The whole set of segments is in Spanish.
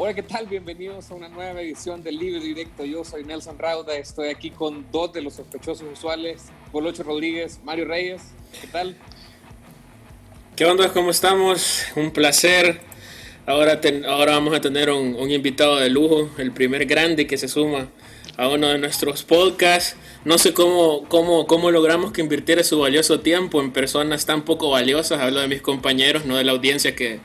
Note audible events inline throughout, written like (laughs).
Hola, ¿qué tal? Bienvenidos a una nueva edición del Libre Directo. Yo soy Nelson Rauda, estoy aquí con dos de los sospechosos usuales, Polocho Rodríguez, Mario Reyes. ¿Qué tal? ¿Qué onda? ¿Cómo estamos? Un placer. Ahora, ahora vamos a tener un, un invitado de lujo, el primer grande que se suma a uno de nuestros podcasts. No sé cómo, cómo, cómo logramos que invirtiera su valioso tiempo en personas tan poco valiosas. Hablo de mis compañeros, no de la audiencia que,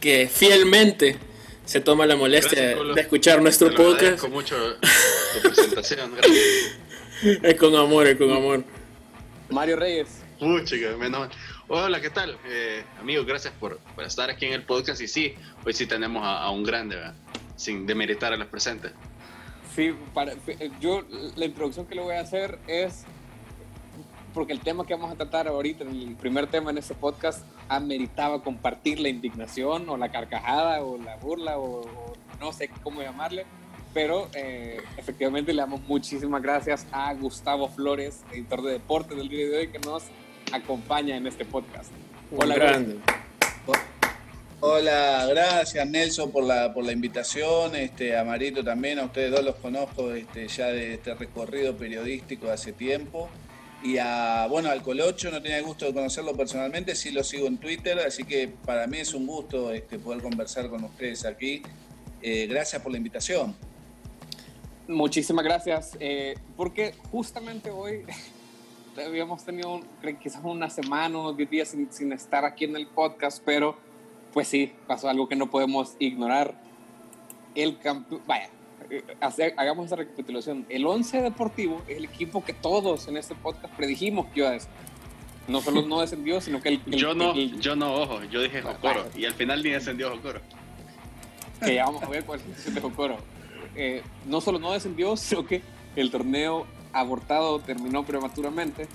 que fielmente se toma la molestia de escuchar nuestro podcast. Con mucho tu (laughs) presentación, Es con amor, es con amor. Mario Reyes. Uy, chica, menos. Hola, ¿qué tal? Eh, amigos, gracias por, por, estar aquí en el podcast. Y sí, hoy sí tenemos a, un grande, sin demeritar a los presentes. Sí, para, yo la introducción que le voy a hacer es porque el tema que vamos a tratar ahorita, el primer tema en este podcast, ameritaba compartir la indignación o la carcajada o la burla o, no sé cómo llamarle, pero eh, efectivamente le damos muchísimas gracias a Gustavo Flores, editor de deportes del día de hoy, que nos acompaña en este podcast. Hola, grande. Hola, gracias Nelson por la, por la invitación, este, a Marito también, a ustedes dos los conozco este, ya de este recorrido periodístico de hace tiempo. Y a, bueno, al Colocho no tenía el gusto de conocerlo personalmente, sí lo sigo en Twitter, así que para mí es un gusto este, poder conversar con ustedes aquí. Eh, gracias por la invitación. Muchísimas gracias, eh, porque justamente hoy (laughs) habíamos tenido quizás una semana, unos 10 días sin, sin, estar aquí en el podcast, pero pues sí, pasó algo que no podemos ignorar. El campeón, vaya, hagamos esa recapitulación. El 11 Deportivo es el equipo que todos en este podcast predijimos que iba a descender. No solo no descendió, sino que el. yo, no, yo no, ojo, yo dije Jocoro. Y al final ni descendió Jocoro. Que ya vamos a ver cuál es la situación de Jocoro. Eh, no solo no descendió, sino que el torneo abortado terminó prematuramente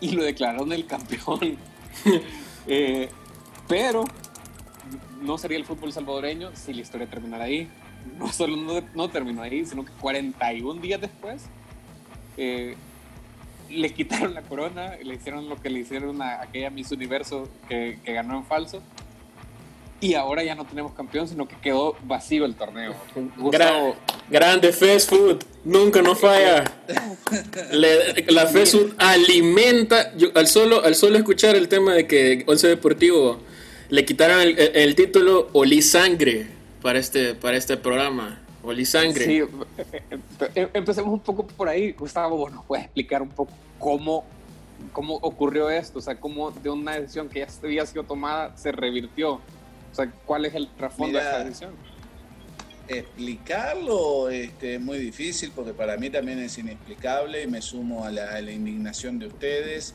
y lo declararon el campeón. (laughs) Eh, pero no sería el fútbol salvadoreño si la historia terminara ahí (laughs) no solo no, terminó ahí, sino que 41 días después eh, le quitaron la corona, le hicieron lo que le hicieron a aquella Miss Universo que, ganó en falso. Y ahora ya no tenemos campeón, sino que quedó vacío el torneo. grande fast food, nunca no falla. la fast food alimenta. al, solo, al solo escuchar el tema de que Once Deportivo le quitaron el, el título Olí Sangre para este, para este programa. Oli Sangre. Sí, empecemos un poco por ahí. Gustavo, ¿nos puedes explicar un poco cómo, cómo ocurrió esto? O sea, cómo de una decisión que ya había sido tomada se revirtió. O sea, ¿cuál es el trasfondo de esta decisión? Explicarlo este, es muy difícil porque para mí también es inexplicable y me sumo a la, a la indignación de ustedes.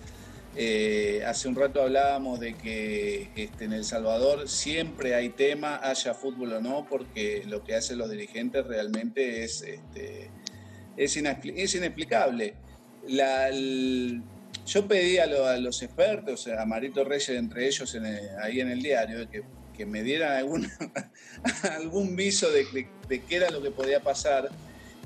Eh, hace un rato hablábamos de que este, en El Salvador siempre hay tema, haya fútbol o no, porque lo que hacen los dirigentes realmente es, este, es, inexplicable. yo pedí a, los expertos, a Marito Reyes entre ellos ahí en el diario, que, me dieran algún, (laughs) algún viso de, de qué era lo que podía pasar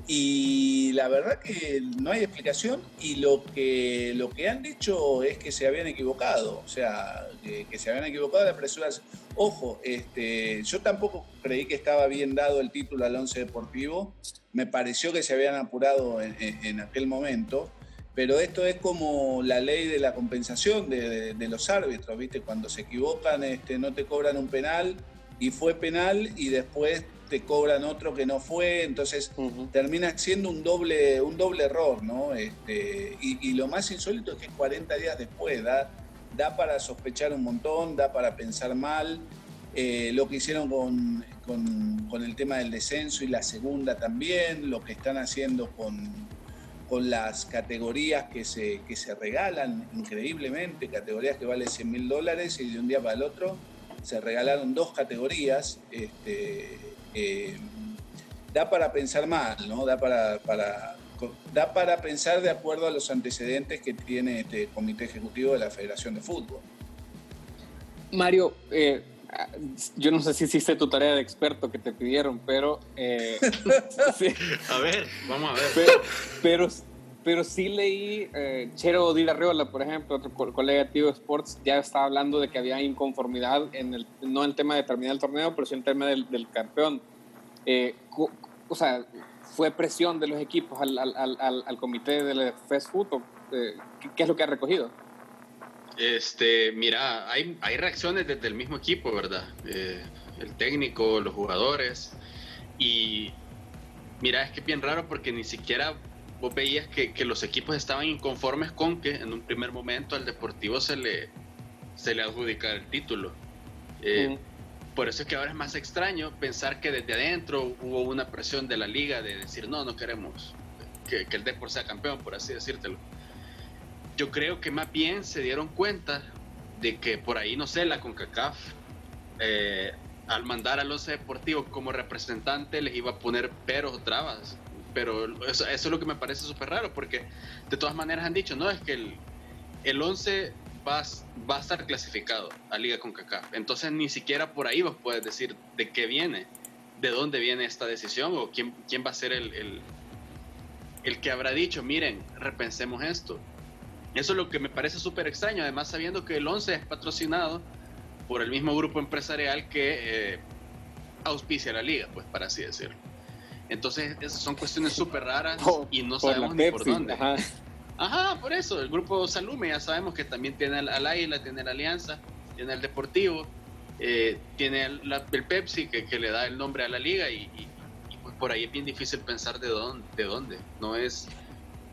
y la verdad que no hay explicación y lo que, lo que han dicho es que se habían equivocado, o sea, que, se habían equivocado de apresurarse. Ojo, este, yo tampoco creí que estaba bien dado el título al Once Deportivo, me pareció que se habían apurado en, aquel momento, pero esto es como la ley de la compensación de, de, los árbitros, ¿viste? Cuando se equivocan este, no te cobran un penal y fue penal y después te cobran otro que no fue, entonces termina siendo un doble, un doble error, ¿no? Este, y, lo más insólito es que 40 días después da, da para sospechar un montón, da para pensar mal. Eh, lo que hicieron con, con, el tema del descenso y la segunda también, lo que están haciendo con, con las categorías que se, que se regalan increíblemente, categorías que valen 100 mil dólares y de un día para el otro se regalaron dos categorías. Este, eh, da para pensar mal, ¿no? Da para, da para pensar de acuerdo a los antecedentes que tiene este comité ejecutivo de la Federación de Fútbol. Mario, eh, yo no sé si hiciste tu tarea de experto que te pidieron, pero... Eh, (laughs) a ver, vamos a ver. Pero, pero, sí leí, Chero Di Arreola, por ejemplo, otro colega de Tigo Sports, ya estaba hablando de que había inconformidad, en el, no en el tema de terminar el torneo, pero sí en el tema del, campeón Eh, o sea, ¿fue presión de los equipos al, comité del fast food? Eh, ¿Qué es lo que ha recogido? Este, mira, hay, reacciones desde el mismo equipo, ¿verdad? Eh, el técnico, los jugadores. Y mira, es que es bien raro porque ni siquiera vos veías que, que, los equipos estaban inconformes con que en un primer momento al Deportivo se le, se le adjudicara el título. Eh, por eso es que ahora es más extraño pensar que desde adentro hubo una presión de la liga de decir, no, no queremos que, que el Deportivo sea campeón, por así decírtelo. Yo creo que más bien se dieron cuenta de que por ahí, no sé, la CONCACAF, eh, al mandar al Once Deportivo como representante, les iba a poner peros o trabas pero eso, es lo que me parece súper raro, porque de todas maneras han dicho, no, es que el, el 11 va, va a estar clasificado a Liga con CACAF. Entonces ni siquiera por ahí vos puedes decir de qué viene, de dónde viene esta decisión o quién, quién va a ser el, el, el que habrá dicho, miren, repensemos esto. Eso es lo que me parece súper extraño, además sabiendo que el 11 es patrocinado por el mismo grupo empresarial que eh, auspicia la liga, pues para así decirlo. Entonces, esas son cuestiones súper raras (laughs) y no sabemos ni por dónde. Ajá. por eso. El grupo Salume ya sabemos que también tiene al, Águila, tiene la Alianza, tiene el Deportivo, eh, tiene el, Pepsi que, que, le da el nombre a la liga y, pues por ahí es bien difícil pensar de dónde. De dónde. No es,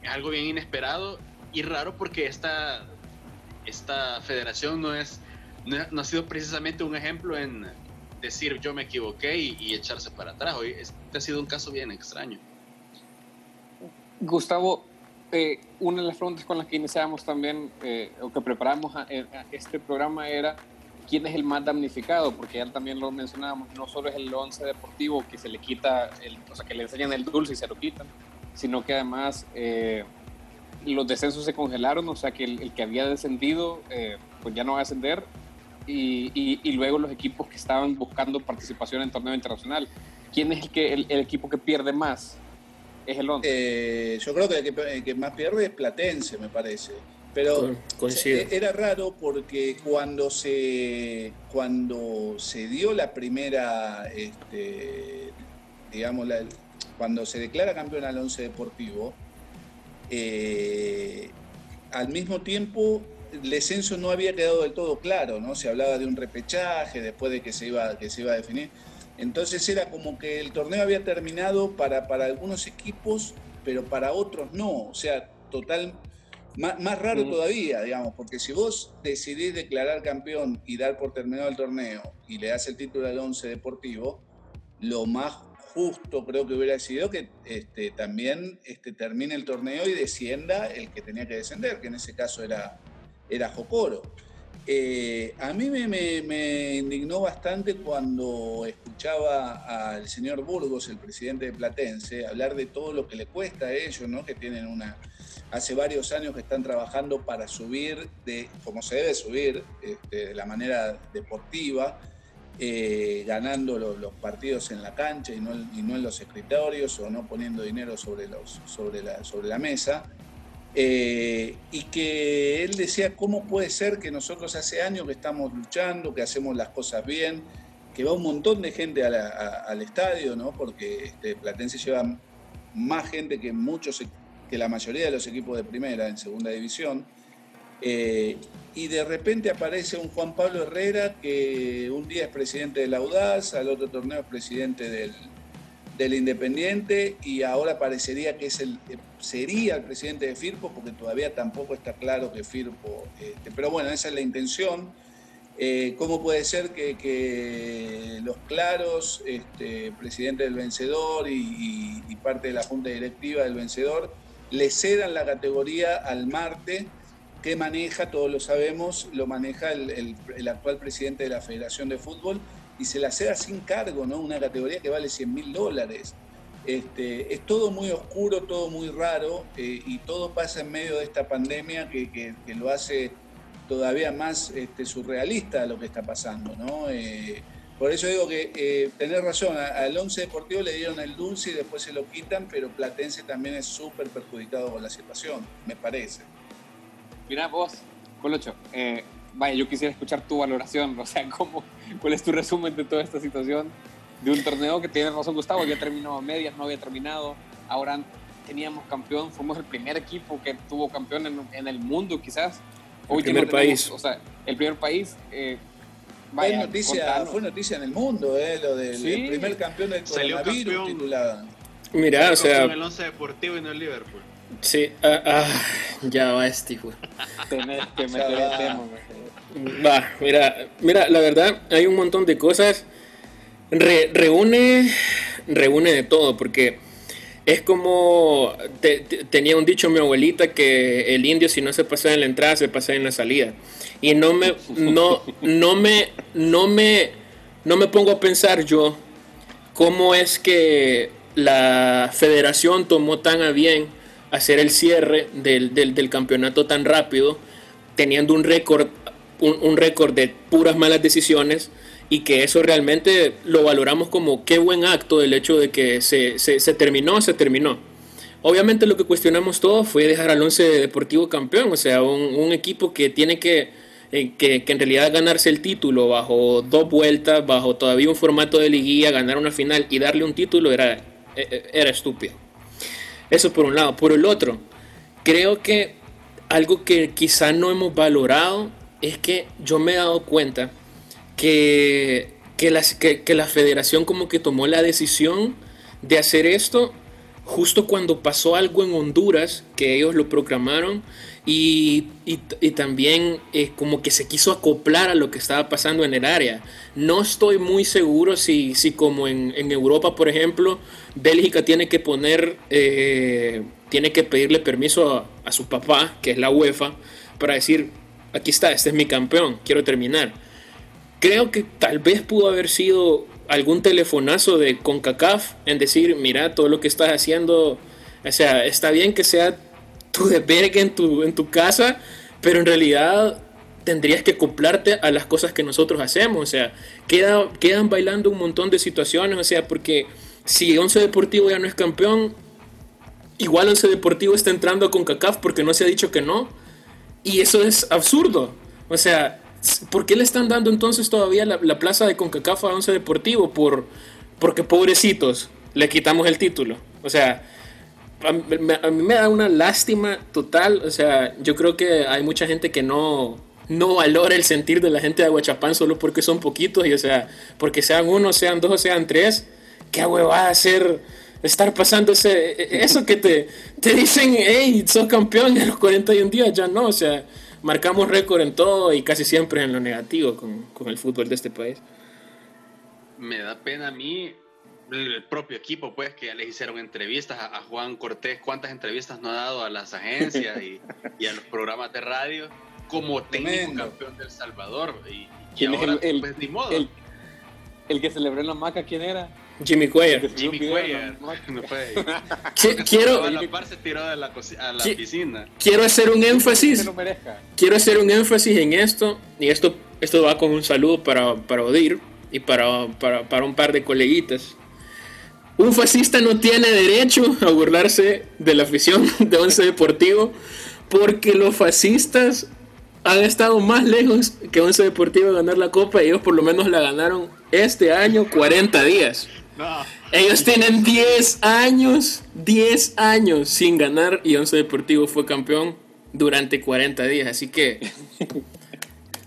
es algo bien inesperado y raro porque esta, esta federación no es no ha sido precisamente un ejemplo en, decir yo me equivoqué y, echarse para atrás. Hoy este ha sido un caso bien extraño. Gustavo, eh, una de las preguntas con las que iniciamos también, eh, o que preparamos a, este programa era quién es el más damnificado, porque ya también lo mencionábamos, no solo es el once deportivo que se le quita, el, o sea, que le enseñan el dulce y se lo quitan, sino que además eh, los descensos se congelaron, o sea que el, el que había descendido, pues ya no va a ascender y, y, luego los equipos que estaban buscando participación en torneo internacional. ¿Quién es el, que, el, equipo que pierde más? Es el 11. Eh, yo creo que el que, más pierde es Platense, me parece. Pero era raro porque cuando se, cuando se dio la primera, este, digamos, la, cuando se declara campeón al 11 Deportivo, eh, al mismo tiempo el descenso no había quedado del todo claro, ¿no? Se hablaba de un repechaje después de que se iba, que se iba a definir. Entonces era como que el torneo había terminado para, para algunos equipos, pero para otros no. O sea, total, más, raro todavía, digamos, porque si vos decidís declarar campeón y dar por terminado el torneo y le das el título al 11 deportivo, lo más justo creo que hubiera sido que este, también este, termine el torneo y descienda el que tenía que descender, que en ese caso era, era Jocoro. Eh, a mí me, indignó bastante cuando escuchaba al señor Burgos, el presidente de Platense, hablar de todo lo que le cuesta a ellos, ¿no? que tienen una, hace varios años que están trabajando para subir, de, como se debe subir, este, de la manera deportiva, eh, ganando los, partidos en la cancha y no, en los escritorios o no poniendo dinero sobre la mesa. Eh, y que él decía, ¿cómo puede ser que nosotros hace años que estamos luchando, que hacemos las cosas bien, que va un montón de gente al estadio, ¿no? porque este, Platense lleva más gente que muchos, que la mayoría de los equipos de primera en segunda división, eh, y de repente aparece un Juan Pablo Herrera que un día es presidente de la Audaz, al otro torneo es presidente del, del Independiente y ahora parecería que es el, sería el presidente de Firpo, porque todavía tampoco está claro que Firpo, este, pero bueno, esa es la intención. Eh, ¿Cómo puede ser que, los claros, este, presidente del vencedor y, parte de la junta directiva del vencedor, le cedan la categoría al Marte, que maneja, todos lo sabemos, lo maneja el, el actual presidente de la Federación de Fútbol, y se la ceda sin cargo, ¿no? Una categoría que vale 100 mil dólares. Este, es todo muy oscuro, todo muy raro eh, y todo pasa en medio de esta pandemia que, lo hace todavía más este, surrealista lo que está pasando, ¿no? Eh, por eso digo que eh, tenés razón, al 11 Deportivo le dieron el dulce y después se lo quitan, pero Platense también es súper perjudicado con la situación, me parece. Mira vos, Colocho, vaya, yo quisiera escuchar tu valoración, (laughs) o sea, ¿cómo, ¿cuál es tu resumen de toda esta situación? de un torneo que tiene razón Gustavo, había terminado a medias, no había terminado. Ahora teníamos campeón, fuimos el primer equipo que tuvo campeón en, el mundo, quizás. Hoy el primer país. O sea, el primer país. Eh, fue, noticia, fue noticia en el mundo, eh, lo del primer campeón del coronavirus titulado. Mira, o sea. el 11 Deportivo y no el Liverpool. Sí, ah, ah, ya va este, güey. Mira, mira, la verdad, hay un montón de cosas. reúne, reúne de todo, porque es como tenía un dicho mi abuelita que el indio si no se pasa en la entrada se pasa en la salida. Y no me, no, no me, no me, no me pongo a pensar yo cómo es que la federación tomó tan a bien hacer el cierre del, del, campeonato tan rápido, teniendo un récord, un, récord de puras malas decisiones y que eso realmente lo valoramos como qué buen acto el hecho de que se, se, terminó, se terminó. Obviamente lo que cuestionamos todo fue dejar al Once Deportivo campeón, o sea, un, un equipo que tiene que, eh, que, que, en realidad ganarse el título bajo dos vueltas, bajo todavía un formato de liguilla, ganar una final y darle un título era, e, e, era estúpido. Eso por un lado. Por el otro, creo que algo que quizá no hemos valorado es que yo me he dado cuenta que, que, la federación como que tomó la decisión de hacer esto justo cuando pasó algo en Honduras, que ellos lo proclamaron, y, también eh, como que se quiso acoplar a lo que estaba pasando en el área. No estoy muy seguro si, si como en, Europa, por ejemplo, Bélgica tiene que poner, eh, tiene que pedirle permiso a, a su papá, que es la UEFA, para decir, aquí está, este es mi campeón, quiero terminar. Creo que tal vez pudo haber sido algún telefonazo de CONCACAF en decir, mira, todo lo que estás haciendo, o sea, está bien que sea tu verga en tu, en tu casa, pero en realidad tendrías que acoplarte a las cosas que nosotros hacemos, o sea, queda, quedan bailando un montón de situaciones, o sea, porque si Once Deportivo ya no es campeón, igual Once Deportivo está entrando a CONCACAF porque no se ha dicho que no, y eso es absurdo, o sea, ¿Por qué le están dando entonces todavía la, plaza de CONCACAF a Once Deportivo? Por, porque pobrecitos, le quitamos el título. O sea, a, mí me da una lástima total. O sea, yo creo que hay mucha gente que no, no valora el sentir de la gente de Aguachapán solo porque son poquitos. Y o sea, porque sean uno, sean dos, sean tres. ¿Qué va a hacer estar pasándose (laughs) eso que te, te dicen, hey, sos campeón en los 41 días? Ya no, o sea marcamos récord en todo y casi siempre en lo negativo con, con, el fútbol de este país. Me da pena a mí el propio equipo, pues, que ya les hicieron entrevistas a, Juan Cortés, cuántas entrevistas no ha dado a las agencias y, (laughs) y a los programas de radio como técnico campeón del Salvador. Y, y ahora, el, pues, ni modo. El, el que celebró en la maca, ¿quién era? Jimmy Cuellar. Jimmy Cuellar. (laughs) (laughs) quiero, quiero hacer un énfasis. Quiero hacer un énfasis en esto. Y esto, esto va con un saludo para, para Odir y para, para, para un par de coleguitas. Un fascista no tiene derecho a burlarse de la afición (laughs) de Once Deportivo porque los fascistas han estado más lejos que Once Deportivo de ganar la copa y ellos por lo menos la ganaron este año 40 días. Ellos tienen 10 años, 10 años sin ganar y Once Deportivo fue campeón durante 40 días. Así que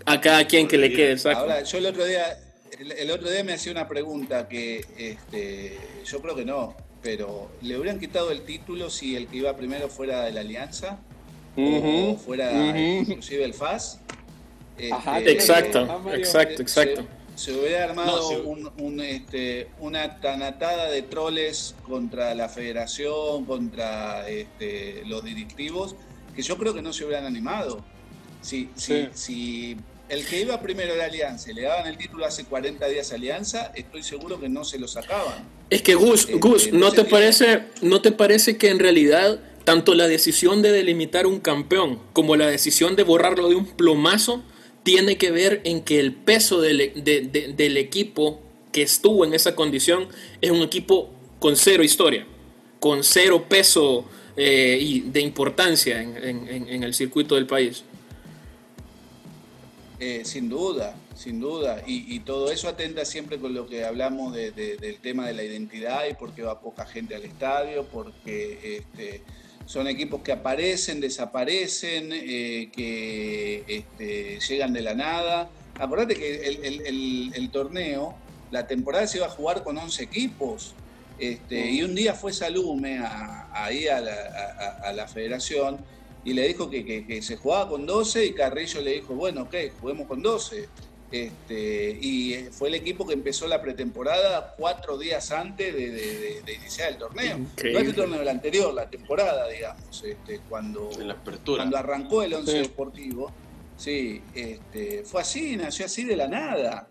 a cada quien que le quede el Ahora, yo el otro día, el, otro día me hacía una pregunta que este, yo creo que no, pero ¿le hubieran quitado el título si el que iba primero fuera de la Alianza? o fuera inclusive el FAS. Este, exacto, exacto, exacto se hubiera armado este, una tanatada de troles contra la federación, contra este, los directivos, que yo creo que no se hubieran animado. Si, si, el que iba primero era Alianza y le daban el título hace 40 días a Alianza, estoy seguro que no se lo sacaban. Es que Gus, este, Gus, ¿no te, parece, ¿no te parece que en realidad tanto la decisión de delimitar un campeón como la decisión de borrarlo de un plomazo tiene que ver en que el peso del, equipo que estuvo en esa condición es un equipo con cero historia, con cero peso eh, y de importancia en, el circuito del país. Eh, sin duda, sin duda. Y, todo eso atenta siempre con lo que hablamos del tema de la identidad y porque va poca gente al estadio, porque este, son equipos que aparecen, desaparecen, eh, que este, llegan de la nada. Acordate que el, torneo, la temporada se iba a jugar con 11 equipos. Este, y un día fue Salume ahí a la federación y le dijo que, se jugaba con 12 y Carrillo le dijo, bueno, ok, juguemos con 12. Este, y fue el equipo que empezó la pretemporada cuatro días antes de, iniciar el torneo. No el torneo, el anterior, la temporada, digamos, este, cuando, cuando arrancó el once deportivo. Sí, este, fue así, nació así de la nada.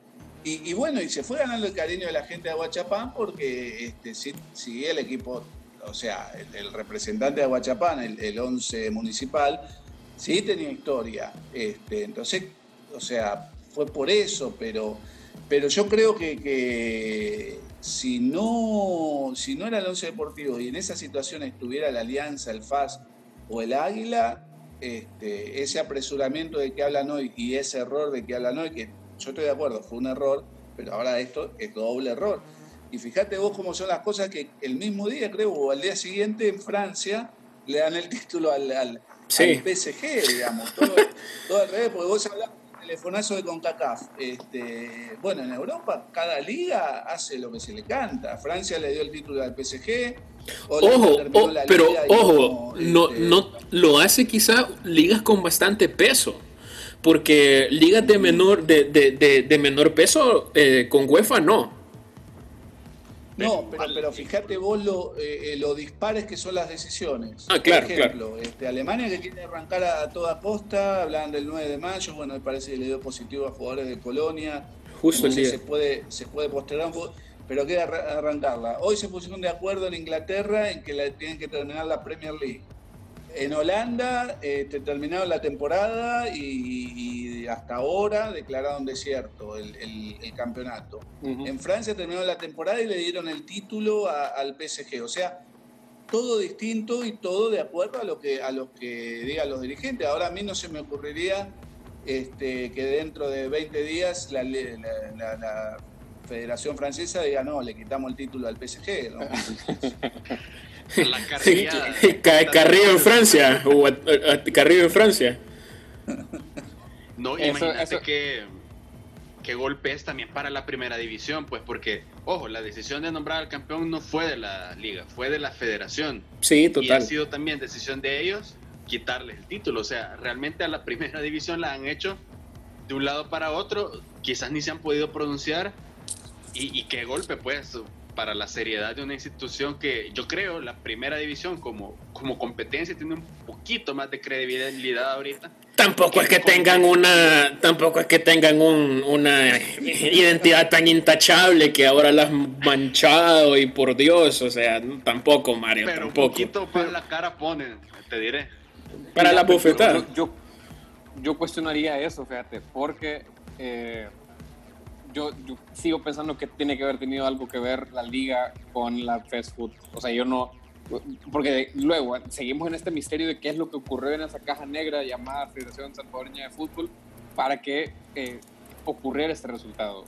Y, bueno, y se fue ganando el cariño de la gente de Aguachapán porque este, sí, el equipo o sea, el, representante de Aguachapán, el, el 11 municipal, sí tenía historia. Este, entonces, o sea, fue por eso, pero, pero yo creo que, si, no, si no era el 11 deportivo y en esa situación estuviera la Alianza, el FAS o el Águila, este, ese apresuramiento de que hablan hoy y ese error de que hablan hoy, que yo estoy de acuerdo, fue un error, pero ahora esto es doble error y fíjate vos cómo son las cosas que el mismo día, creo, o al día siguiente en Francia, le dan el título al, al, PSG, digamos. Todo, todo, al revés, porque vos hablas del telefonazo de CONCACAF. Este, bueno, en Europa cada liga hace lo que se le canta. Francia le dio el título al PSG. Ojo, pero ojo, no, este, no lo hace quizá ligas con bastante peso porque ligas de menor de, de, de, menor peso eh, con UEFA no. No, pero, pero fíjate vos lo, eh, eh, lo dispares que son las decisiones. Ah, claro, Por ejemplo, Este, Alemania que quiere arrancar a, toda costa, hablan del 9 de mayo, bueno, me parece que le dio positivo a jugadores de Colonia. Justo el día. Se puede, se puede postergar pero queda arrancarla. Hoy se pusieron de acuerdo en Inglaterra en que la, tienen que terminar la Premier League. En Holanda eh, terminaron la temporada y, hasta ahora declararon desierto el, campeonato. En Francia terminaron la temporada y le dieron el título al PSG. O sea, todo distinto y todo de acuerdo a lo que a lo que digan los dirigentes. Ahora a mí no se me ocurriría este, que dentro de 20 días la, Federación Francesa diga no, le quitamos el título al PSG. ¿no? (laughs) (laughs) La Carrillo en Francia. Carrillo en Francia. No, imagínate que, que golpe es también para la primera división, pues porque, ojo, la decisión de nombrar al campeón no fue de la liga, fue de la federación. Sí, total. Y ha sido también decisión de ellos quitarles el título. O sea, realmente a la primera división la han hecho de un lado para otro, quizás ni se han podido pronunciar. Y, y qué golpe, pues, para la seriedad de una institución que yo creo la primera división como, como competencia tiene un poquito más de credibilidad ahorita. Tampoco es que tengan una, tampoco es que tengan un, una identidad tan intachable que ahora la han manchado y por Dios, o sea, tampoco Mario, Pero tampoco. un poquito para la cara ponen, te diré. Para la bofetada. Yo, yo, cuestionaría eso, fíjate, porque eh, yo, sigo pensando que tiene que haber tenido algo que ver la liga con la fast food. O sea, yo no, porque luego seguimos en este misterio de qué es lo que ocurrió en esa caja negra llamada Federación Salvadoreña de Fútbol para que eh, ocurriera este resultado.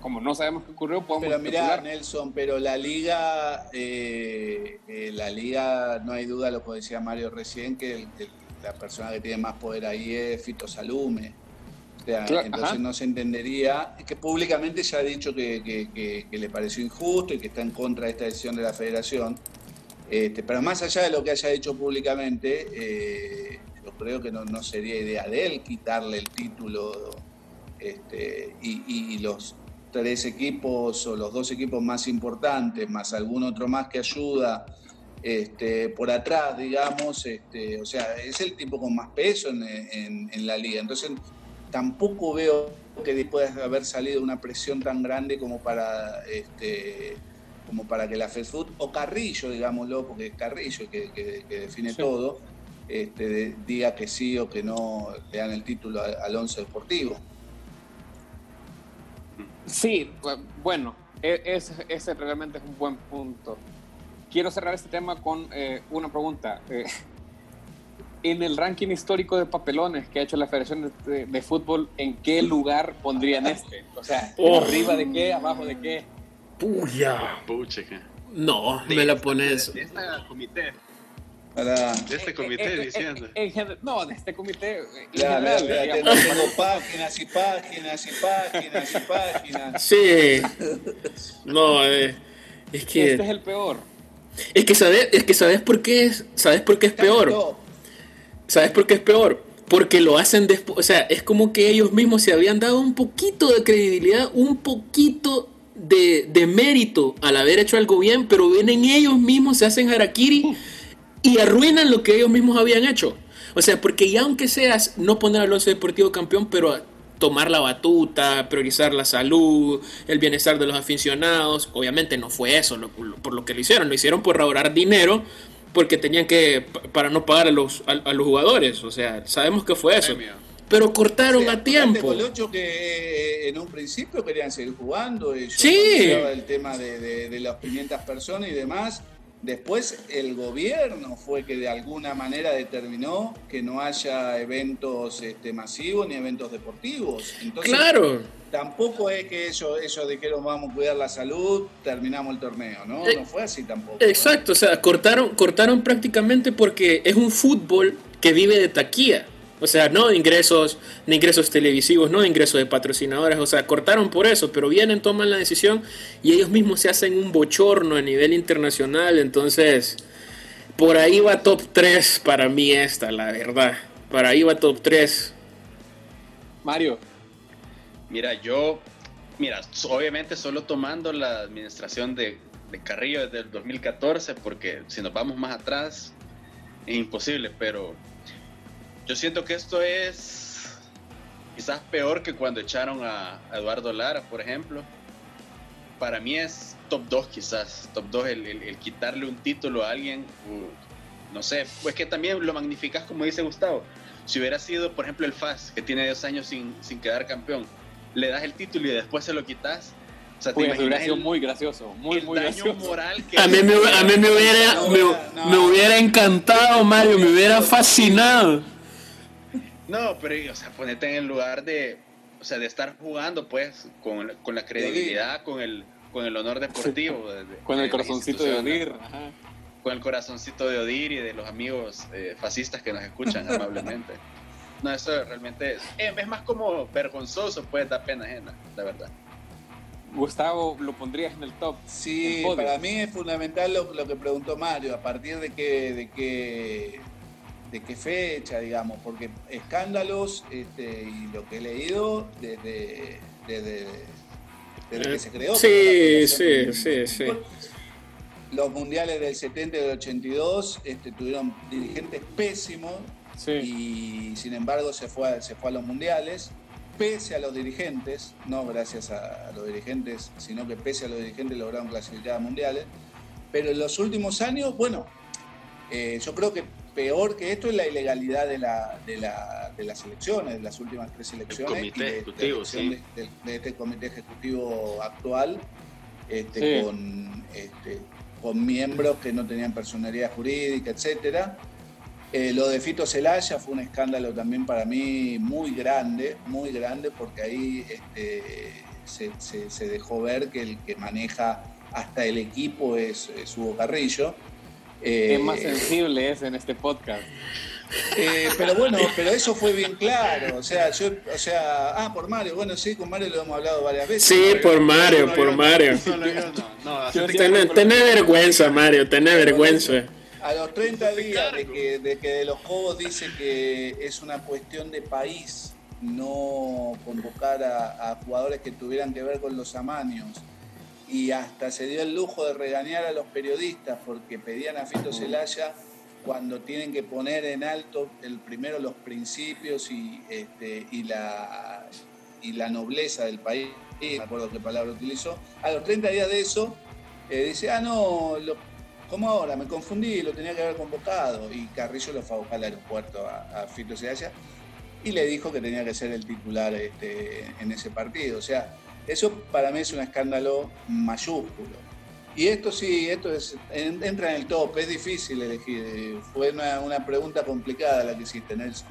Como no sabemos qué ocurrió, podemos Pero mira, Nelson, pero la liga, eh, eh, la liga, no hay duda, lo que decía Mario recién, que la persona que tiene más poder ahí es Fito Salume entonces no se entendería, que públicamente ya ha dicho que, le pareció injusto y que está en contra de esta decisión de la federación. Este, pero más allá de lo que haya dicho públicamente, eh, yo creo que no, sería idea de él quitarle el título este, y, los tres equipos o los dos equipos más importantes, más algún otro más que ayuda este, por atrás, digamos, este, o sea, es el tipo con más peso en, en la liga. Entonces, tampoco veo que pueda haber salido una presión tan grande como para este, como para que la food o Carrillo, digámoslo, porque Carrillo que, que, define todo, este, diga que sí o que no le dan el título al, once deportivo. Sí, bueno, e, ese, realmente es un buen punto. Quiero cerrar este tema con eh, una pregunta. Eh, en el ranking histórico de papelones que ha hecho la Federación de, Fútbol, ¿en qué lugar pondrían este? O sea, oh. ¿arriba de qué? ¿Abajo de qué? Puya. Pucha, No, me la pones. De este comité. De este comité eh, eh, diciendo. Eh, no, de este comité. Ya, tengo páginas y páginas y páginas y páginas. Sí. No, es que. Este es el peor. Es que sabes, es que sabes por qué es, sabes por qué es peor. ¿Sabes por qué es peor? Porque lo hacen después, o sea, es como que ellos mismos se habían dado un poquito de credibilidad, un poquito de, de mérito al haber hecho algo bien, pero vienen ellos mismos, se hacen harakiri y arruinan lo que ellos mismos habían hecho. O sea, porque ya aunque seas no poner al Alonso Deportivo campeón, pero tomar la batuta, priorizar la salud, el bienestar de los aficionados, obviamente no fue eso por lo que lo hicieron, lo hicieron por ahorrar dinero porque tenían que, para no pagar a los, a, los jugadores, o sea, sabemos que fue eso. Pero cortaron a tiempo. el ocho que eh, en un principio querían seguir jugando. Y sí. El tema de, de, de las 500 personas y demás. Después el gobierno fue que de alguna manera determinó que no haya eventos este, masivos ni eventos deportivos. Entonces, claro. Tampoco es que ellos, ellos dijeron vamos a cuidar la salud, terminamos el torneo, ¿no? Eh, no fue así tampoco. Exacto, o sea, cortaron, cortaron prácticamente porque es un fútbol que vive de taquilla. O sea, no de ingresos, de ingresos televisivos, no de ingresos de patrocinadores. O sea, cortaron por eso, pero vienen, toman la decisión y ellos mismos se hacen un bochorno a nivel internacional. Entonces, por ahí va top 3 para mí esta, la verdad. Para ahí va top 3. Mario. Mira, yo, mira, obviamente solo tomando la administración de, de Carrillo desde el 2014, porque si nos vamos más atrás, es imposible, pero yo siento que esto es quizás peor que cuando echaron a, Eduardo Lara, por ejemplo. Para mí es top 2 quizás, top 2 el, quitarle un título a alguien, no sé, pues que también lo magnificas como dice Gustavo. Si hubiera sido, por ejemplo, el FAS, que tiene dos años sin, sin quedar campeón, le das el título y después se lo quitas, o sea, pues hubiera sido muy gracioso, muy, muy gracioso. Moral que a, mí me, a mí me hubiera, me, hubiera encantado, Mario, me hubiera fascinado. No, pero, o sea, ponete en el lugar de, o sea, de estar jugando, pues, con, con la credibilidad, con el, con el honor deportivo. con el corazoncito de Odir. Con el corazoncito de Odir y de los amigos eh, fascistas que nos escuchan (laughs) amablemente. No, eso realmente es, eh, es más como vergonzoso, pues, da pena ajena, la verdad. Gustavo, ¿lo pondrías en el top? Sí, para mí es fundamental lo, lo, que preguntó Mario, a partir de que, de que qué fecha, digamos, porque escándalos este, y lo que he leído desde, desde, que se creó. Sí, sí, sí, sí. Los mundiales del 70 y del 82 este, tuvieron dirigentes pésimos y sin embargo se fue, se fue a los mundiales, pese a los dirigentes, no gracias a, los dirigentes, sino que pese a los dirigentes lograron clasificar a mundiales. Pero en los últimos años, bueno, eh, yo creo que peor que esto es la ilegalidad de, la, de, la, de las elecciones, de las últimas tres elecciones. de, este comité ejecutivo actual, este, con, este, con miembros que no tenían personalidad jurídica, etcétera. Eh, lo de Fito Celaya fue un escándalo también para mí muy grande, muy grande, porque ahí este, se, se, dejó ver que el que maneja hasta el equipo es, es Hugo Carrillo. Eh, más sensible es en este podcast. Eh, pero bueno, pero eso fue bien claro. O sea, yo, o sea, ah, por Mario. Bueno, sí, con Mario lo hemos hablado varias veces. Sí, por Mario, por Mario. (laughs) (laughs) Tené vergüenza, Mario, tené vergüenza. A los 30 días de que, de que de los Juegos dice que es una cuestión de país no convocar a, a jugadores que tuvieran que ver con los amanios y hasta se dio el lujo de regañar a los periodistas porque pedían a Fito Celaya cuando tienen que poner en alto el primero los principios y, este, la, y la nobleza del país, no me acuerdo qué palabra utilizó, a los 30 días de eso eh, dice, ah, no, lo, ¿cómo ahora? Me confundí, lo tenía que haber convocado. Y Carrillo lo fue a buscar al aeropuerto a, Fito Celaya y le dijo que tenía que ser el titular este, en ese partido. O sea, eso para mí es un escándalo mayúsculo. Y esto sí, esto es, entra en el top, es difícil elegir. Fue una, pregunta complicada la que hiciste, Nelson.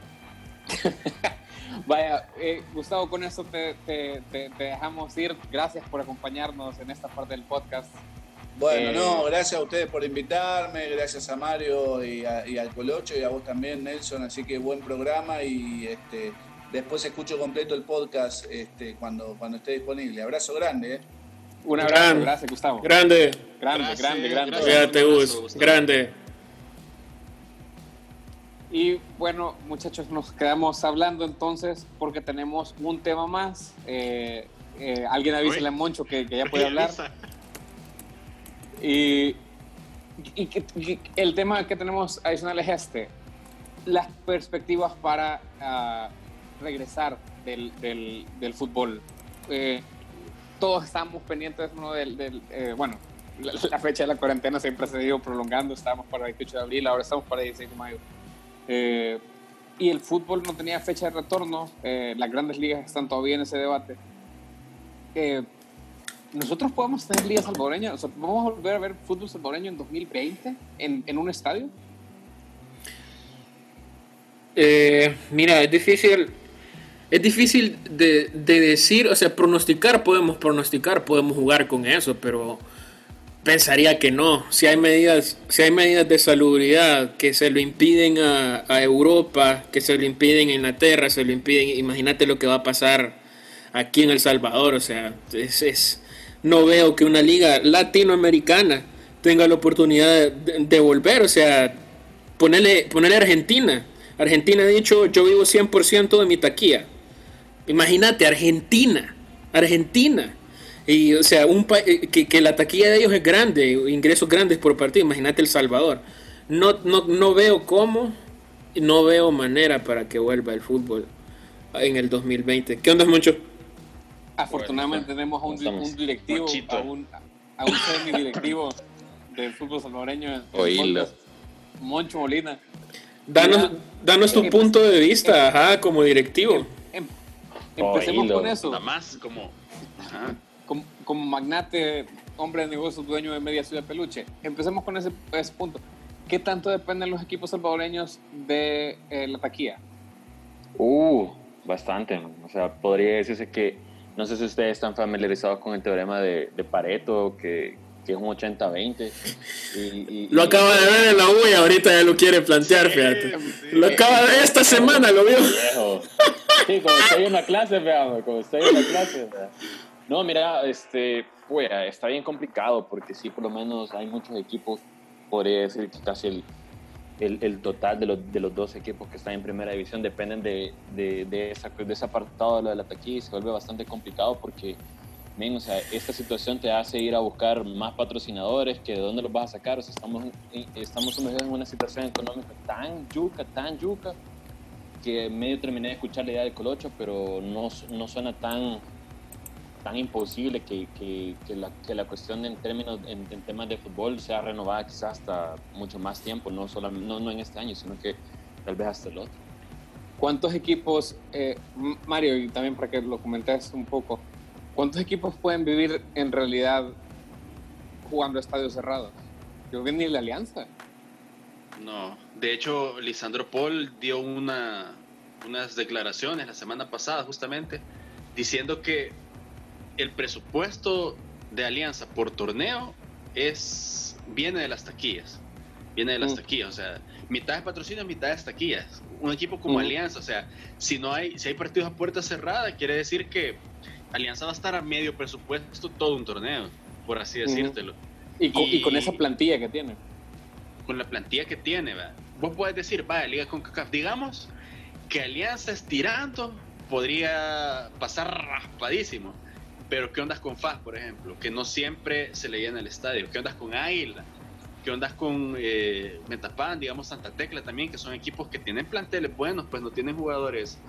(laughs) Vaya, eh, Gustavo, con eso te, dejamos ir. Gracias por acompañarnos en esta parte del podcast. Bueno, no, eh, gracias a ustedes por invitarme, gracias a Mario y, al Colocho y a vos también, Nelson. Así que buen programa y este, después escucho completo el podcast este, cuando, cuando esté disponible. Abrazo grande. ¿eh? Un abrazo, gracias Gustavo. Grande. Grande, grande, grande. Cuídate, Gus. Grande. Y bueno, muchachos, nos quedamos hablando entonces porque tenemos un tema más. Eh, eh, alguien avísale a Moncho que, ya puede (laughs) hablar. Y, el tema que tenemos adicional es este: las perspectivas para ah, regresar del, del, fútbol. Eh, todos estamos pendientes uno del, eh, bueno, la, fecha de la cuarentena siempre se ha ido prolongando, estábamos para el 28 de abril, ahora estamos para el 16 de mayo. Eh, y el fútbol no tenía fecha de retorno, las grandes ligas están todavía en ese debate. ¿Nosotros podemos tener ligas salvadoreñas? ¿Vamos a volver a ver fútbol salvadoreño en 2020 en, en un estadio? mira, es difícil es difícil de, decir, o sea, pronosticar, podemos pronosticar, podemos jugar con eso, pero pensaría que no. Si hay medidas, si hay medidas de salubridad que se lo impiden a, Europa, que se lo impiden a Inglaterra, se lo impiden, imagínate lo que va a pasar aquí en El Salvador, o sea, es, no veo que una liga latinoamericana tenga la oportunidad de, volver, o sea, ponerle, ponerle Argentina. Argentina ha dicho, yo vivo 100% de mi taquilla. Imagínate, Argentina, Argentina. Y, o sea, un eh, que, que, la taquilla de ellos es grande, ingresos grandes por partido. Imagínate El Salvador. No, no, no veo cómo, no veo manera para que vuelva el fútbol en el 2020. ¿Qué onda, Moncho? Afortunadamente tenemos a un, directivo, a un, a un semi-directivo (laughs) del fútbol salvadoreño. Moncho Molina. Danos, danos tu punto de vista, ajá, como directivo. Empecemos con eso. Nada más como, como, magnate, hombre de negocios, dueño de media ciudad peluche. Empecemos con ese, punto. ¿Qué tanto dependen los equipos salvadoreños de eh, la taquilla? Uh, bastante. O sea, podría decirse que, no sé si ustedes están familiarizados con el teorema de, de Pareto, que, que es un 80-20. Y, lo acaba de ver en la U y ahorita ya lo quiere plantear, fíjate. Lo acaba de esta semana, lo vio. Sí, como estoy en la clase, veamos, como estoy en la clase. No, mira, este, pues, está bien complicado porque sí, por lo menos hay muchos equipos, podría decir que casi el, el, el total de los, de los dos equipos que están en primera división dependen de, de, de, esa, de ese apartado de lo de la taquilla y se vuelve bastante complicado porque o sea, esta situación te hace ir a buscar más patrocinadores, que de dónde los vas a sacar, o sea, estamos, estamos sumergidos en una situación económica tan yuca, tan yuca, que medio terminé de escuchar la idea del Colocho, pero no, no suena tan, tan imposible que, que, que, la, que la cuestión en términos, en, temas de fútbol sea renovada quizás hasta mucho más tiempo, no, solo, no, no en este año, sino que tal vez hasta el otro. ¿Cuántos equipos, eh, Mario, y también para que lo comentes un poco, ¿Cuántos equipos pueden vivir en realidad jugando estadios cerrados? Yo creo que ni la Alianza. No, de hecho, Lisandro Paul dio una, unas declaraciones la semana pasada justamente diciendo que el presupuesto de Alianza por torneo es viene de las taquillas. Viene de las mm. taquillas, o sea, mitad de patrocinio, mitad de taquillas. Un equipo como mm. Alianza, o sea, si no hay si hay partidos a puerta cerrada, quiere decir que Alianza va a estar a medio presupuesto todo un torneo, por así decírtelo. y, con, esa plantilla que tiene. Con la plantilla que tiene, vos puedes decir, va, Liga con CACAF, digamos que Alianza estirando podría pasar raspadísimo. Pero ¿qué ondas con FAS, por ejemplo? Que no siempre se le llena el estadio. ¿Qué ondas con Águila? ¿Qué ondas con eh, Metapan, digamos Santa Tecla también, que son equipos que tienen planteles buenos, pues no tienen jugadores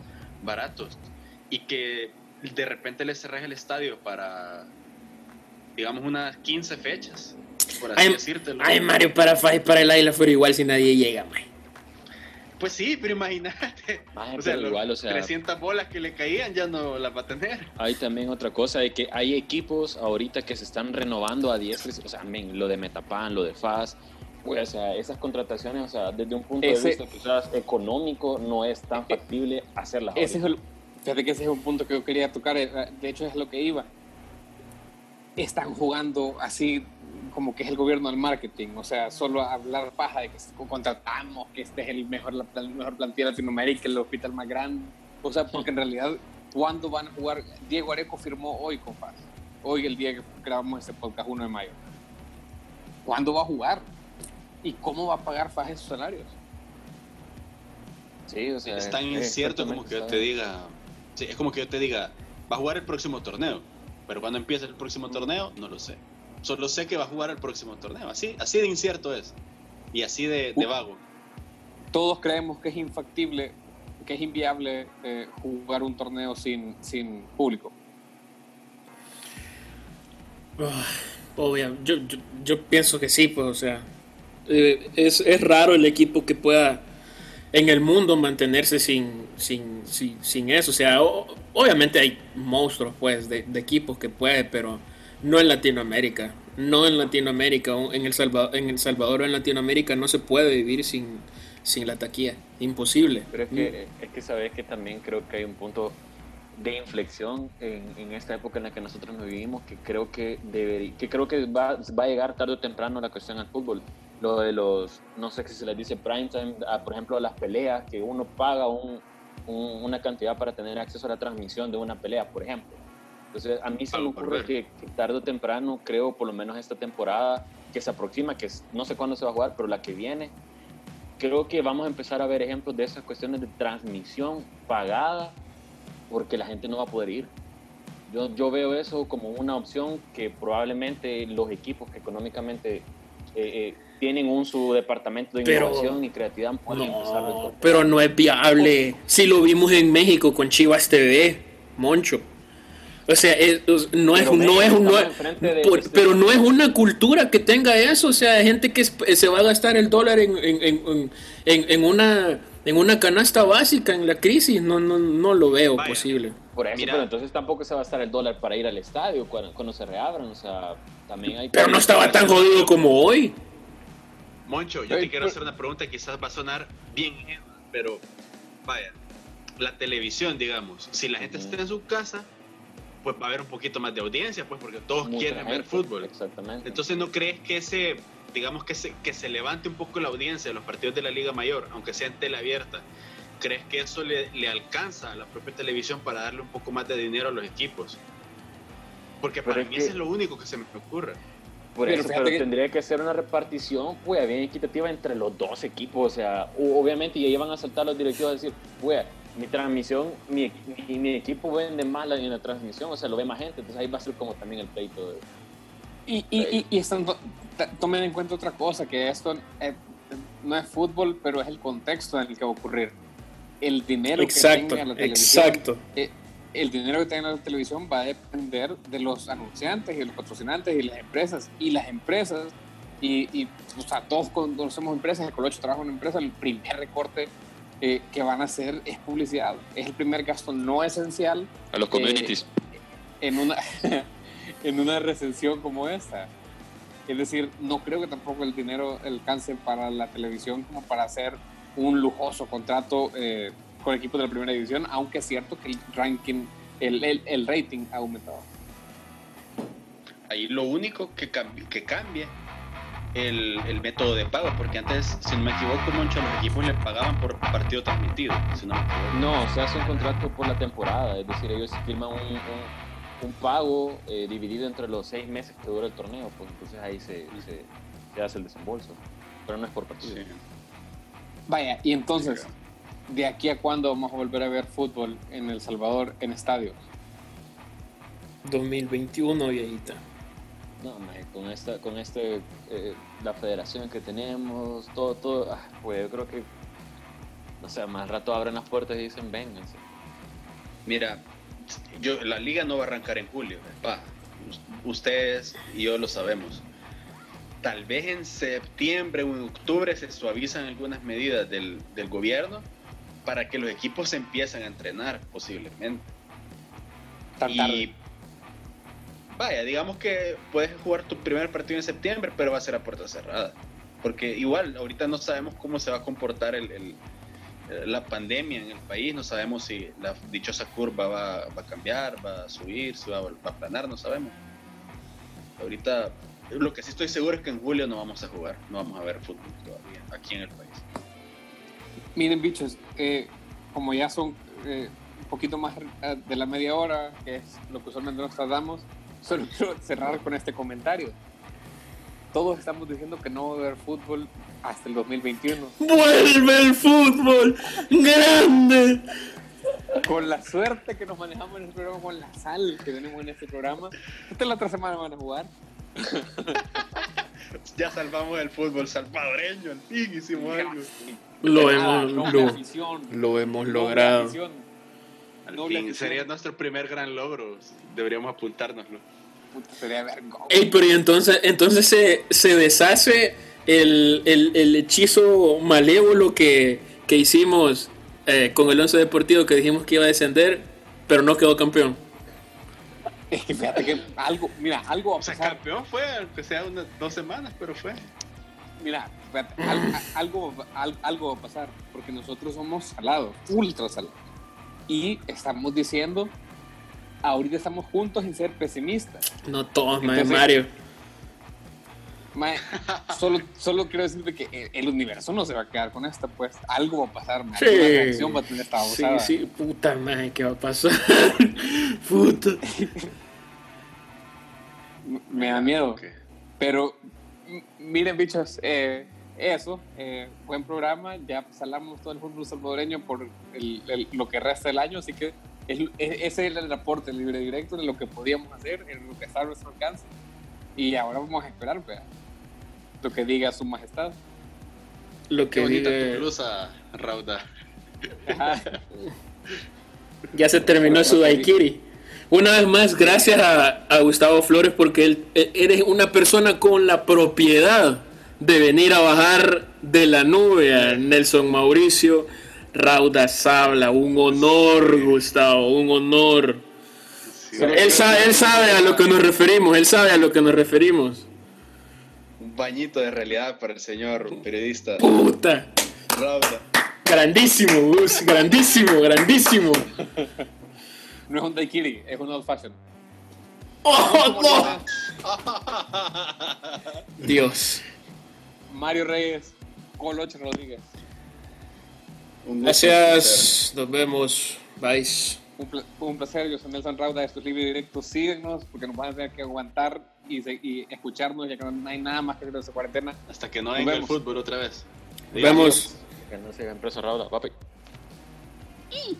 baratos? Y que de repente le cerras el estadio para, digamos, unas 15 fechas, por así ay, decírtelo. Ay, Mario, para para el Isla fuera igual si nadie llega, Pues sí, pero imagínate. Maje, O sea, pero los igual, o sea, 300 bolas que le caían ya no las va a tener. hay también otra cosa de que hay equipos ahorita que se están renovando a diestra, y- o sea, men, lo de Metapan, lo de FAS, pues, o sea, esas contrataciones, o sea, desde un punto Ese- de vista quizás económico no es tan factible hacerlas Ese es ahorita. el, fíjate que ese es un punto que yo quería tocar, eh, de hecho es lo que iba. Están jugando así como que es el gobierno del marketing, o sea, solo hablar paja de que contratamos, que este es el mejor, la plan- mejor plantilla de Latinoamérica, el hospital más grande, o sea, porque en realidad, ¿cuándo van a jugar? Diego Areco firmó hoy con FAS, hoy el día que grabamos este podcast, 1 de mayo. ¿Cuándo va a jugar? ¿Y cómo va a pagar FAS esos salarios? Sí, o sea, es tan es incierto como que yo te diga. Sí, es como que yo te diga, va a jugar el próximo torneo. Pero cuando empiece el próximo torneo, no lo sé. Solo sé que va a jugar el próximo torneo. Así, así de incierto es. Y así de, de vago. todos creemos que es infactible, que es inviable eh, jugar un torneo sin, sin público. Obvio, yo, yo, yo pienso que sí, pues, o sea, eh, es, es raro el equipo que pueda en el mundo mantenerse sin, sin, sin, sin eso. O sea, o- obviamente hay monstruos, pues, de, de equipos que puede, pero no en Latinoamérica. No en Latinoamérica, en El Salvador, en El Salvador o en Latinoamérica no se puede vivir sin, sin la taquilla. Imposible. Pero es que, es que sabes que también creo que hay un punto de inflexión en, en esta época en la que nosotros nos vivimos que creo que debería, que creo que va, va a llegar tarde o temprano la cuestión al fútbol. Lo de los, no sé si se les dice prime time, por ejemplo, las peleas, que uno paga un, un- una cantidad para tener acceso a la transmisión de una pelea, por ejemplo. Entonces, a mí se me ocurre que, que tarde o temprano, creo, por lo menos esta temporada que se aproxima, que es- no sé cuándo se va a jugar, pero la que viene, creo que vamos a empezar a ver ejemplos de esas cuestiones de transmisión pagada porque la gente no va a poder ir. Yo, yo veo eso como una opción que probablemente los equipos que económicamente eh, eh, tienen un su departamento de Pero- innovación y creatividad pueden empezar a No, pero no es viable. Si lo vimos en México con Chivas TV, Moncho. O sea, es- no es, no es, México no es- enfrente de por- este- pero no es una cultura que tenga eso. O sea, hay gente que es- se va a gastar el dólar en, en, en, en- en una en una canasta básica en la crisis. No, no, no lo veo Vaya. posible. Por eso, Mira. pero entonces tampoco se va a estar el dólar para ir al estadio cuando, cuando se reabran. O sea, también hay Pero no estaba tan jodido como hoy. Moncho, yo te quiero pero- hacer una pregunta, quizás va a sonar bien pero vaya, la televisión, digamos, si la gente está en su casa, pues va a haber un poquito más de audiencia, pues porque todos mucha quieren ver fútbol. Exactamente. Entonces, ¿no crees que ese, digamos que se, que se levante un poco la audiencia de los partidos de la Liga Mayor, aunque sea en tele abierta? ¿Crees que eso le, le alcanza a la propia televisión para darle un poco más de dinero a los equipos? Porque Pero para es mí que- eso es lo único que se me ocurre. Por Pero eso, pero que- tendría que ser una repartición, pues, bien equitativa entre los dos equipos. O sea, obviamente, y ahí van a saltar los directivos a decir, pues, mi transmisión, mi, mi, mi equipo vende más la, en la transmisión, o sea, lo ve más gente. Entonces ahí va a ser como también el pleito. de- Y, y, y, y están tomen en cuenta otra cosa, que esto eh, no es fútbol, pero es el contexto en el que va a ocurrir. El dinero Exacto, que tenga la televisión, exacto. eh, el dinero que tenga la televisión va a depender de los anunciantes y de los patrocinantes y las empresas. Y las empresas, y, y o sea, todos conocemos empresas, el Colocho trabaja en una empresa, el primer recorte eh, que van a hacer es publicidad. Es el primer gasto no esencial A los communities. en una, (laughs) en una recesión como esta. Es decir, no creo que tampoco el dinero alcance para la televisión como para hacer un lujoso contrato eh, con equipos de la primera división, aunque es cierto que el ranking, el, el, el rating ha aumentado. Ahí lo único que cambia, que cambia el, el método de pago, porque antes, si no me equivoco, Moncho, a los equipos le pagaban por partido transmitido. Si no. No, se hace un contrato por la temporada, es decir, ellos firman un, un, un pago eh, dividido entre los seis meses que dura el torneo, pues entonces ahí se, se, se hace el desembolso, pero no es por partido. Sí. Vaya, y entonces, ¿de aquí a cuándo vamos a volver a ver fútbol en El Salvador en estadios? 2021, viejita. No, con esta, con este, eh, la federación que tenemos, todo, todo, ah, pues yo creo que, no sé, más rato abren las puertas y dicen, vénganse. Mira, yo, la liga no va a arrancar en julio, paja. Ustedes y yo lo sabemos. tal vez en septiembre o en octubre se suavizan algunas medidas del, del gobierno para que los equipos se empiecen a entrenar posiblemente. Tan y tarde. Vaya, digamos que puedes jugar tu primer partido en septiembre, pero va a ser a puerta cerrada. Porque igual, ahorita no sabemos cómo se va a comportar el, el- la pandemia en el país, no sabemos si la dichosa curva va, a cambiar, va a subir, si va, a- aplanar, no sabemos. Ahorita, lo que sí estoy seguro es que en julio no vamos a jugar, no vamos a ver fútbol todavía aquí en el país. Miren, bichos, eh, como ya son eh, un poquito más eh, de la media hora, que es lo que usualmente nos tardamos, solo (laughs) quiero cerrar con este comentario. Todos estamos diciendo que no va a haber fútbol hasta el 2021. ¡Vuelve el fútbol! ¡Grande! Con la suerte que nos manejamos en el programa, con la sal que tenemos en este programa, esta la otra semana van a jugar. (laughs) Ya salvamos el fútbol salvadoreño, fin hicimos algo. Lo hemos, lo, hemos logrado. Al fin, sería nuestro primer gran logro, deberíamos apuntárnoslo. Puta, sería vergüenza. Ey, pero y entonces, entonces se, se deshace el, el- el hechizo malévolo que, que hicimos eh, con el once deportivo que dijimos que iba a descender, pero no quedó campeón. Es que fíjate que algo, mira, algo va a O sea, pasar. campeón fue, aunque sea unas dos semanas, pero fue. Mira, algo, al- algo va a pasar, porque nosotros somos salados, ultra salados. Y estamos diciendo, ahorita estamos juntos en ser pesimistas. No todos, mae, Entonces- Mario. Mae, (laughs) solo, solo quiero decirte que el, el universo no se va a quedar con esta, pues algo va a pasar, mae. Sí. Reacción va a tener esta Sí, sí, puta madre, ¿qué va a pasar? (laughs) puta. (laughs) Me da miedo. Pero miren, bichos, eh, eso, eh, buen programa. Ya salamos todo el fútbol salvadoreño por el- el- lo que resta del año, así que es- ese era el reporte libre directo de lo que podíamos hacer, en lo que está a nuestro alcance. Y ahora vamos a esperar, vea, lo que diga su majestad. Lo Qué que bonita diga- tu blusa, Rauda. (laughs) Ya se terminó su daiquiri. Una vez más, gracias a, a Gustavo Flores porque él, e- eres una persona con la propiedad de venir a bajar de la nube a Nelson Mauricio Rauda Sabla. Un honor, Gustavo, un honor. Sí, Él sabe, él sabe a lo que nos referimos, él sabe a lo que nos referimos. Un bañito de realidad para el señor periodista Puta. Rauda. Grandísimo, Gus, grandísimo, grandísimo. (laughs) No es un daiquiri, es un old fashion. ¡Oh, no! (laughs) Dios. Mario Reyes, Coloche Rodríguez. Gracias, nos vemos. Bye. Un, pla- un placer, yo soy Nelson Rauda, esto es Libre Directo, síguenos porque nos van a tener que aguantar y, se- y escucharnos ya que no hay nada más que hacer en esta cuarentena. Hasta que no venga el fútbol otra vez. Nos vemos. Que no sigan preso Rauda, papi. ¡Y!